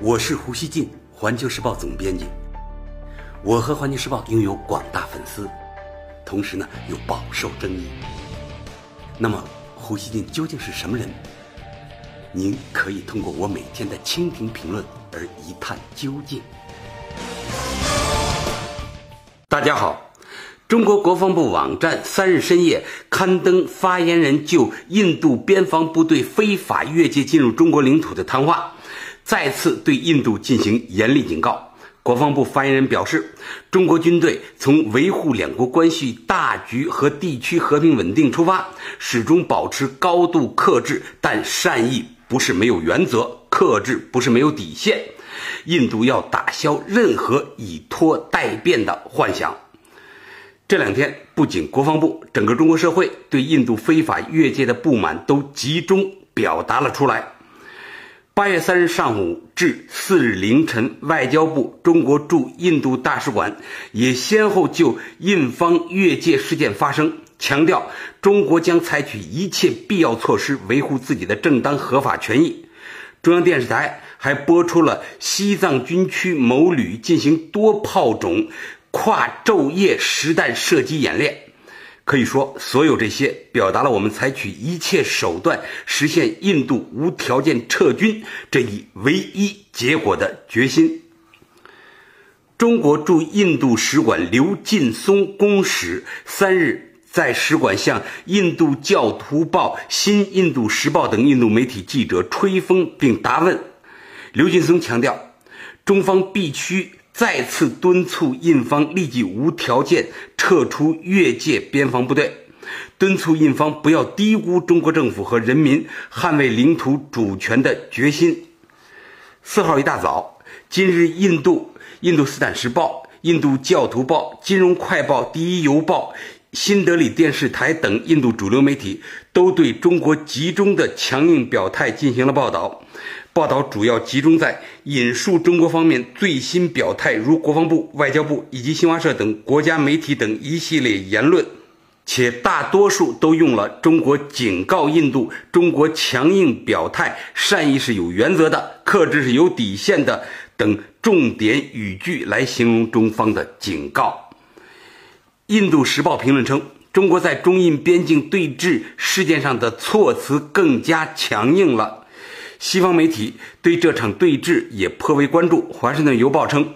我是胡锡进，环球时报总编辑。我和环球时报拥有广大粉丝，同时呢又饱受争议。那么，胡锡进究竟是什么人？您可以通过我每天的蜻蜓评论而一探究竟。大家好，中国国防部网站三日深夜刊登发言人就印度边防部队非法越界进入中国领土的谈话，再次对印度进行严厉警告。国防部发言人表示，中国军队从维护两国关系大局和地区和平稳定出发，始终保持高度克制，但善意不是没有原则，克制不是没有底线。印度要打消任何以拖代变的幻想。这两天，不仅国防部，整个中国社会对印度非法越界的不满都集中表达了出来。八月三日上午至四日凌晨，外交部中国驻印度大使馆也先后就印方越界事件发声，强调中国将采取一切必要措施维护自己的正当合法权益。中央电视台还播出了西藏军区某旅进行多炮种跨昼夜实弹射击演练。可以说，所有这些表达了我们采取一切手段实现印度无条件撤军这一唯一结果的决心。中国驻印度使馆刘劲松公使三日在使馆向印度教徒报、新印度时报等印度媒体记者吹风并答问。刘劲松强调，中方必须。再次敦促印方立即无条件撤出越界边防部队，敦促印方不要低估中国政府和人民捍卫领土主权的决心。四号一大早，今日印度《印度斯坦时报》、《印度教徒报》、《金融快报》、《第一邮报》、新德里电视台等印度主流媒体都对中国集中的强硬表态进行了报道。报道主要集中在引述中国方面最新表态，如国防部、外交部以及新华社等国家媒体等一系列言论，且大多数都用了“中国警告印度”“中国强硬表态”“善意是有原则的，克制是有底线的”等重点语句来形容中方的警告。《印度时报》评论称，中国在中印边境对峙事件上的措辞更加强硬了。西方媒体对这场对峙也颇为关注。《华盛顿邮报》称，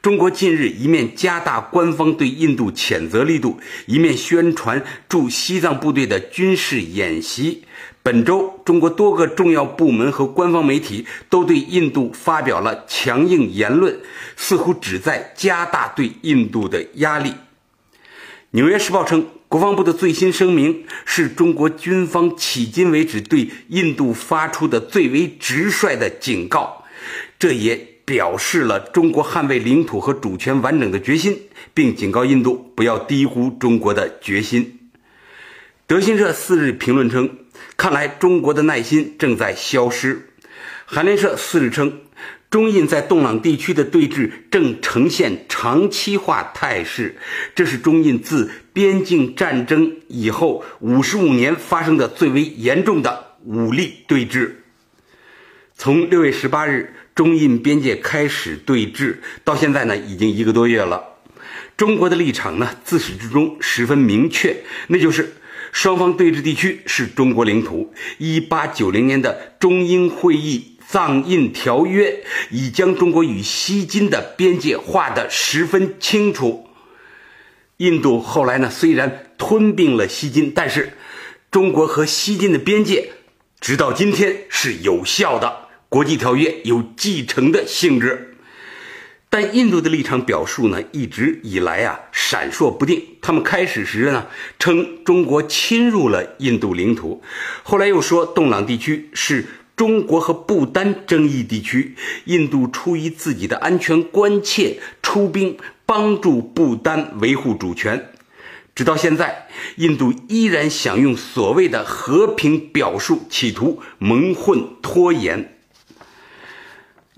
中国近日一面加大官方对印度谴责力度，一面宣传驻西藏部队的军事演习。本周，中国多个重要部门和官方媒体都对印度发表了强硬言论，似乎旨在加大对印度的压力。《纽约时报》称。国防部的最新声明是中国军方迄今为止对印度发出的最为直率的警告，这也表示了中国捍卫领土和主权完整的决心，并警告印度不要低估中国的决心。德新社四日评论称，看来中国的耐心正在消失。韩联社四日称。中印在洞朗地区的对峙正呈现长期化态势，这是中印自边境战争以后五十五年发生的最为严重的武力对峙。从六月十八日中印边界开始对峙到现在呢，已经一个多月了。中国的立场呢，自始至终十分明确，那就是双方对峙地区是中国领土。一八九零年的中英会议。藏印条约已将中国与西金的边界划得十分清楚。印度后来呢，虽然吞并了西金，但是中国和西金的边界直到今天是有效的。国际条约有继承的性质，但印度的立场表述呢，一直以来啊闪烁不定。他们开始时呢称中国侵入了印度领土，后来又说洞朗地区是。中国和不丹争议地区，印度出于自己的安全关切，出兵帮助不丹维护主权。直到现在，印度依然想用所谓的和平表述，企图蒙混拖延。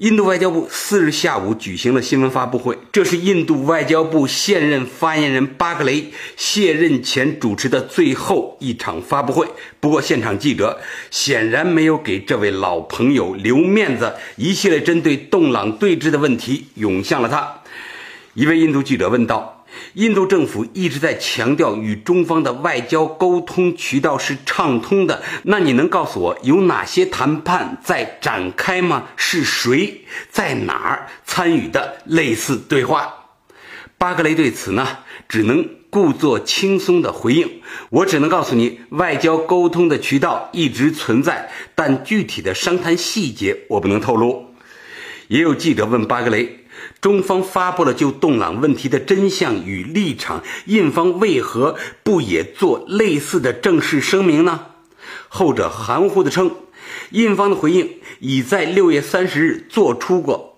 印度外交部四日下午举行了新闻发布会，这是印度外交部现任发言人巴格雷卸任前主持的最后一场发布会。不过，现场记者显然没有给这位老朋友留面子，一系列针对洞朗对峙的问题涌向了他。一位印度记者问道。印度政府一直在强调与中方的外交沟通渠道是畅通的，那你能告诉我有哪些谈判在展开吗？是谁在哪儿参与的类似对话？巴格雷对此呢，只能故作轻松的回应：“我只能告诉你，外交沟通的渠道一直存在，但具体的商谈细节我不能透露。”也有记者问巴格雷。中方发布了就洞朗问题的真相与立场，印方为何不也做类似的正式声明呢？后者含糊地称，印方的回应已在六月三十日做出过，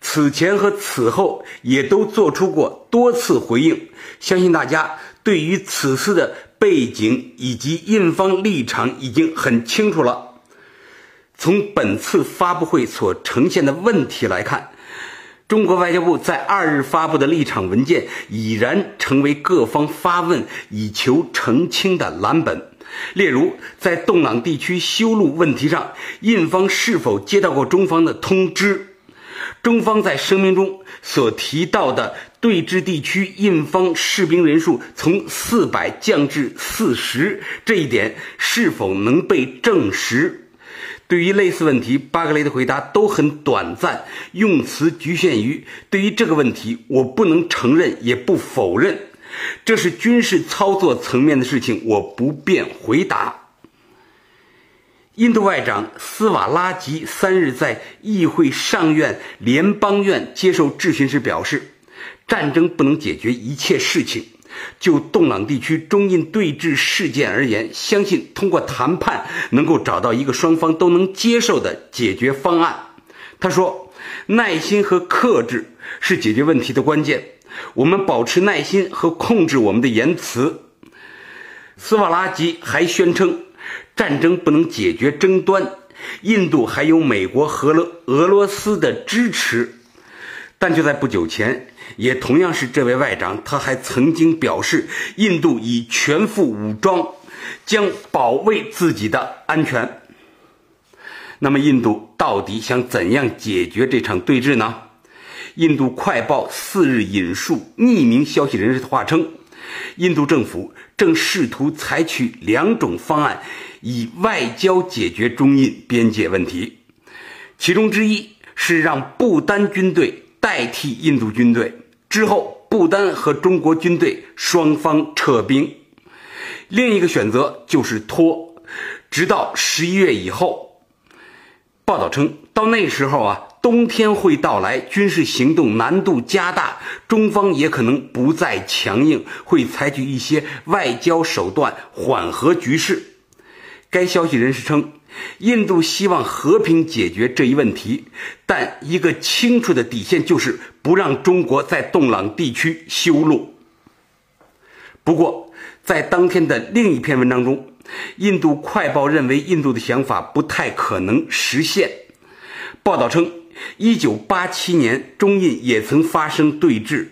此前和此后也都做出过多次回应。相信大家对于此次的背景以及印方立场已经很清楚了。从本次发布会所呈现的问题来看。中国外交部在二日发布的立场文件已然成为各方发问以求澄清的蓝本。例如，在洞朗地区修路问题上，印方是否接到过中方的通知？中方在声明中所提到的对峙地区印方士兵人数从四百降至四十，这一点是否能被证实？对于类似问题，巴格雷的回答都很短暂，用词局限于“对于这个问题，我不能承认，也不否认，这是军事操作层面的事情，我不便回答。”印度外长斯瓦拉吉三日在议会上院联邦院接受质询时表示：“战争不能解决一切事情。”就洞朗地区中印对峙事件而言，相信通过谈判能够找到一个双方都能接受的解决方案。他说：“耐心和克制是解决问题的关键。我们保持耐心和控制我们的言辞。”斯瓦拉吉还宣称，战争不能解决争端，印度还有美国和俄罗斯的支持。但就在不久前。也同样是这位外长，他还曾经表示，印度已全副武装将保卫自己的安全。那么，印度到底想怎样解决这场对峙呢？印度快报四日引述匿名消息人士的话称，印度政府正试图采取两种方案，以外交解决中印边界问题，其中之一是让不丹军队。代替印度军队之后，不丹和中国军队双方撤兵。另一个选择就是拖，直到十一月以后。报道称，到那时候啊，冬天会到来，军事行动难度加大，中方也可能不再强硬，会采取一些外交手段缓和局势。该消息人士称。印度希望和平解决这一问题，但一个清楚的底线就是不让中国在洞朗地区修路。不过，在当天的另一篇文章中，印度快报认为印度的想法不太可能实现。报道称，1987年中印也曾发生对峙，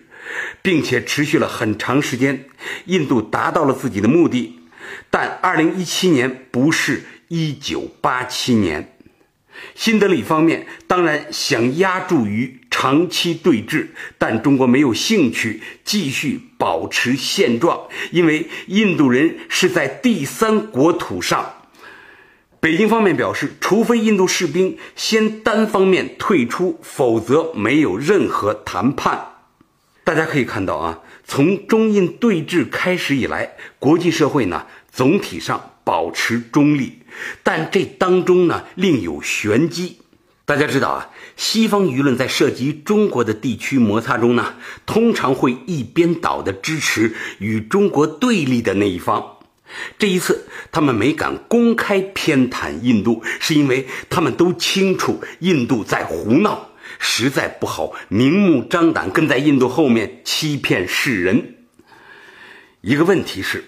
并且持续了很长时间，印度达到了自己的目的，但2017年不是。一九八七年，新德里方面当然想压住于长期对峙，但中国没有兴趣继续保持现状，因为印度人是在第三国土上。北京方面表示，除非印度士兵先单方面退出，否则没有任何谈判。大家可以看到啊，从中印对峙开始以来，国际社会呢总体上保持中立。但这当中呢，另有玄机。大家知道啊，西方舆论在涉及中国的地区摩擦中呢，通常会一边倒的支持与中国对立的那一方。这一次，他们没敢公开偏袒印度，是因为他们都清楚印度在胡闹，实在不好明目张胆跟在印度后面欺骗世人。一个问题是。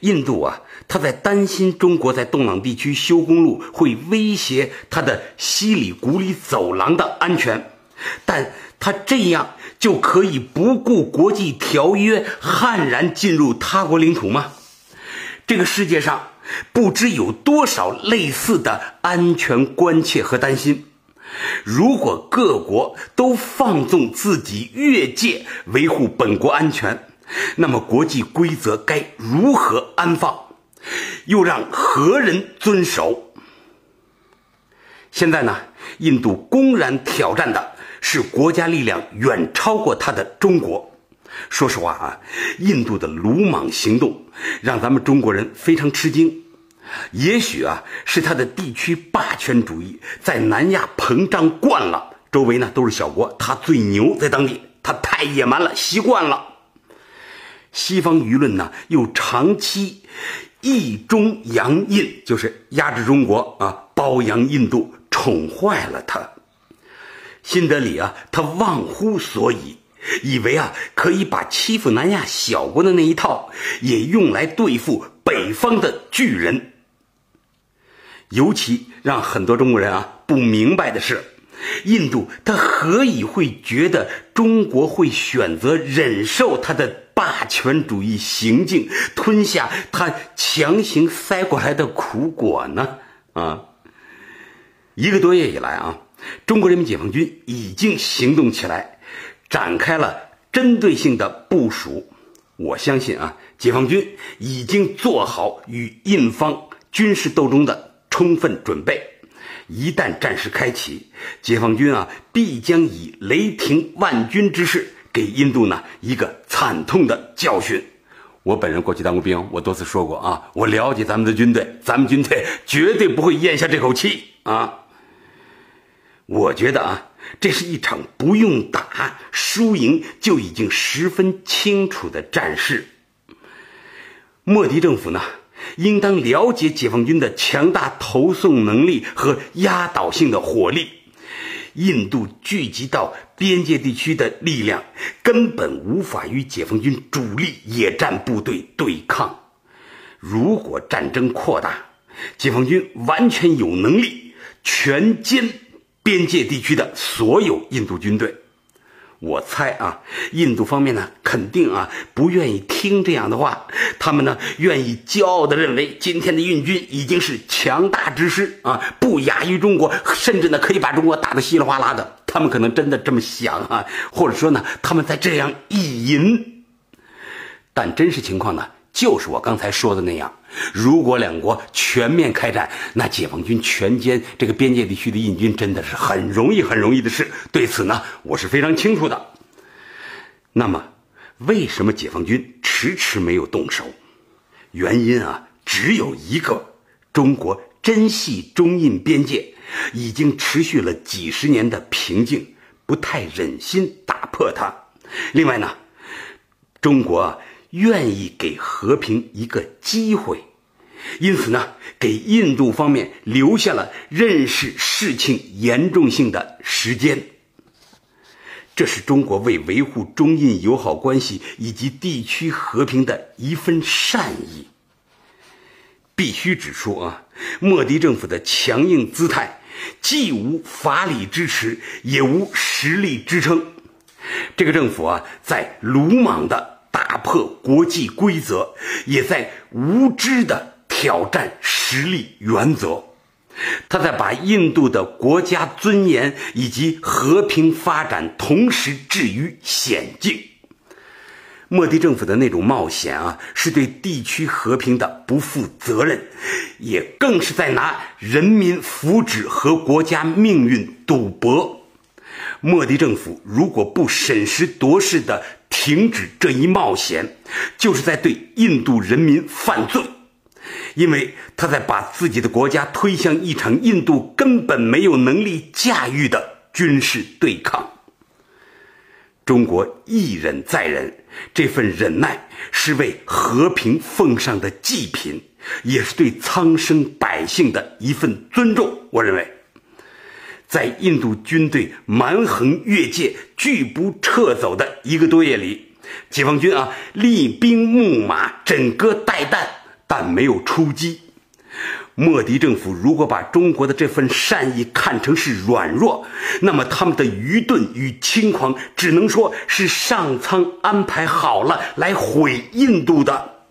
印度啊，他在担心中国在东朗地区修公路会威胁他的西里古里走廊的安全，但他这样就可以不顾国际条约，悍然进入他国领土吗？这个世界上不知有多少类似的安全关切和担心。如果各国都放纵自己越界维护本国安全，那么国际规则该如何安放？又让何人遵守？现在呢？印度公然挑战的是国家力量远超过他的中国。说实话啊，印度的鲁莽行动让咱们中国人非常吃惊。也许啊，是他的地区霸权主义在南亚膨胀惯了，周围呢都是小国，他最牛，在当地他太野蛮了，习惯了。西方舆论呢又长期抑中扬印，就是压制中国啊，包养印度，宠坏了他。新德里啊，他忘乎所以。以为啊，可以把欺负南亚小国的那一套也用来对付北方的巨人。尤其让很多中国人啊不明白的是，印度他何以会觉得中国会选择忍受他的霸权主义行径，吞下他强行塞过来的苦果呢？啊，一个多月以来啊，中国人民解放军已经行动起来。展开了针对性的部署，我相信啊，解放军已经做好与印方军事斗争的充分准备。一旦战事开启，解放军啊必将以雷霆万钧之势给印度呢一个惨痛的教训。我本人过去当过兵，我多次说过啊，我了解咱们的军队，咱们军队绝对不会咽下这口气啊。我觉得啊。这是一场不用打，输赢就已经十分清楚的战事。莫迪政府呢，应当了解解放军的强大投送能力和压倒性的火力。印度聚集到边界地区的力量，根本无法与解放军主力野战部队对抗。如果战争扩大，解放军完全有能力全歼。边界地区的所有印度军队，我猜啊，印度方面呢肯定啊不愿意听这样的话，他们呢愿意骄傲的认为今天的印军已经是强大之师啊，不亚于中国，甚至呢可以把中国打得稀里哗啦的。他们可能真的这么想啊，或者说呢他们在这样意淫，但真实情况呢？就是我刚才说的那样，如果两国全面开战，那解放军全歼这个边界地区的印军真的是很容易、很容易的事。对此呢，我是非常清楚的。那么，为什么解放军迟迟没有动手？原因啊，只有一个：中国珍惜中印边界，已经持续了几十年的平静，不太忍心打破它。另外呢，中国。愿意给和平一个机会，因此呢，给印度方面留下了认识事情严重性的时间。这是中国为维护中印友好关系以及地区和平的一份善意。必须指出啊，莫迪政府的强硬姿态，既无法理支持，也无实力支撑。这个政府啊，在鲁莽的。打破国际规则，也在无知的挑战实力原则。他在把印度的国家尊严以及和平发展同时置于险境。莫迪政府的那种冒险啊，是对地区和平的不负责任，也更是在拿人民福祉和国家命运赌博。莫迪政府如果不审时度势的，停止这一冒险，就是在对印度人民犯罪，因为他在把自己的国家推向一场印度根本没有能力驾驭的军事对抗。中国一忍再忍，这份忍耐是为和平奉上的祭品，也是对苍生百姓的一份尊重。我认为。在印度军队蛮横越界、拒不撤走的一个多月里，解放军啊，厉兵秣马，枕戈待旦，但没有出击。莫迪政府如果把中国的这份善意看成是软弱，那么他们的愚钝与轻狂，只能说是上苍安排好了来毁印度的。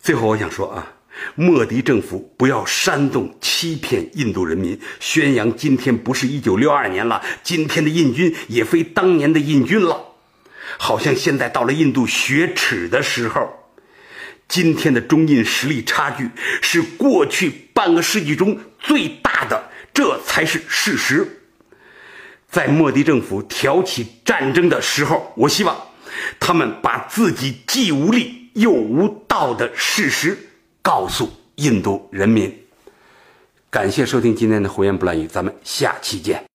最后，我想说啊，莫迪政府不要煽动、欺骗印度人民，宣扬今天不是一九六二年了，今天的印军也非当年的印军了，好像现在到了印度雪耻的时候。今天的中印实力差距是过去半个世纪中最大的，这才是事实。在莫迪政府挑起战争的时候，我希望他们把自己既无力又无道的事实告诉印度人民。感谢收听今天的胡言不乱语，咱们下期见。